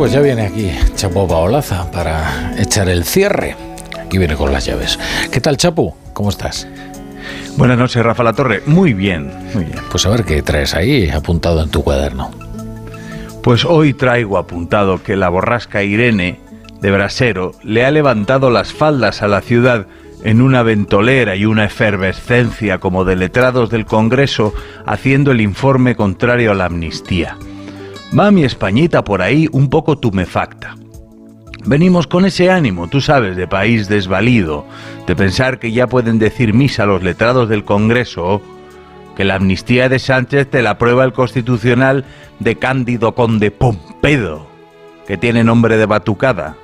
pues ya viene aquí Chapo Paolaza para echar el cierre. Aquí viene con las llaves. ¿Qué tal, Chapo? ¿Cómo estás? Buenas noches, Rafa La Torre. Muy bien, muy bien. Pues a ver qué traes ahí apuntado en tu cuaderno. Pues hoy traigo apuntado que la borrasca Irene de Brasero le ha levantado las faldas a la ciudad en una ventolera y una efervescencia como de letrados del Congreso haciendo el informe contrario a la amnistía. Va mi Españita por ahí un poco tumefacta. Venimos con ese ánimo, tú sabes, de país desvalido, de pensar que ya pueden decir misa los letrados del Congreso, que la amnistía de Sánchez te la prueba el constitucional de Cándido Conde Pompedo, que tiene nombre de batucada.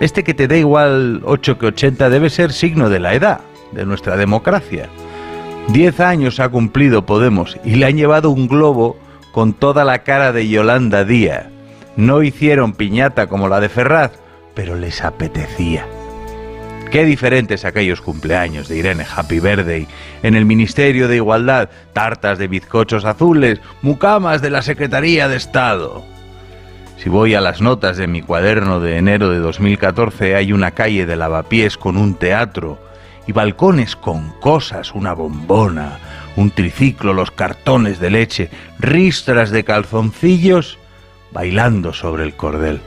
Este que te da igual 8 que 80 debe ser signo de la edad, de nuestra democracia. Diez años ha cumplido Podemos y le han llevado un globo con toda la cara de Yolanda Díaz. No hicieron piñata como la de Ferraz, pero les apetecía. Qué diferentes aquellos cumpleaños de Irene Happy Birthday. En el Ministerio de Igualdad, tartas de bizcochos azules, mucamas de la Secretaría de Estado. Si voy a las notas de mi cuaderno de enero de 2014, hay una calle de lavapiés con un teatro y balcones con cosas, una bombona, un triciclo, los cartones de leche, ristras de calzoncillos, bailando sobre el cordel.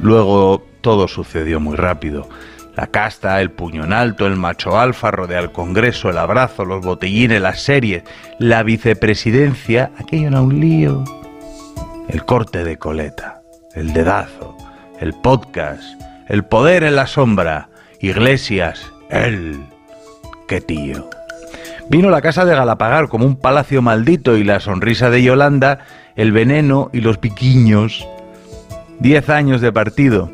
Luego todo sucedió muy rápido. La casta, el puño en alto, el macho alfa, rodea el Congreso, el abrazo, los botellines, las series, la vicepresidencia, aquello era un lío. El corte de coleta, el dedazo, el podcast, el poder en la sombra, Iglesias, él. ¡Qué tío! Vino la casa de Galapagar como un palacio maldito y la sonrisa de Yolanda, el veneno y los piquiños. Diez años de partido.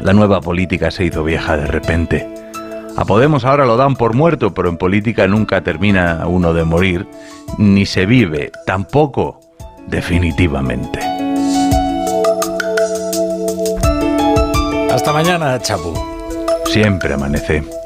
La nueva política se hizo vieja de repente. A Podemos ahora lo dan por muerto, pero en política nunca termina uno de morir, ni se vive, tampoco definitivamente. Hasta mañana, Chapu. Siempre amanece.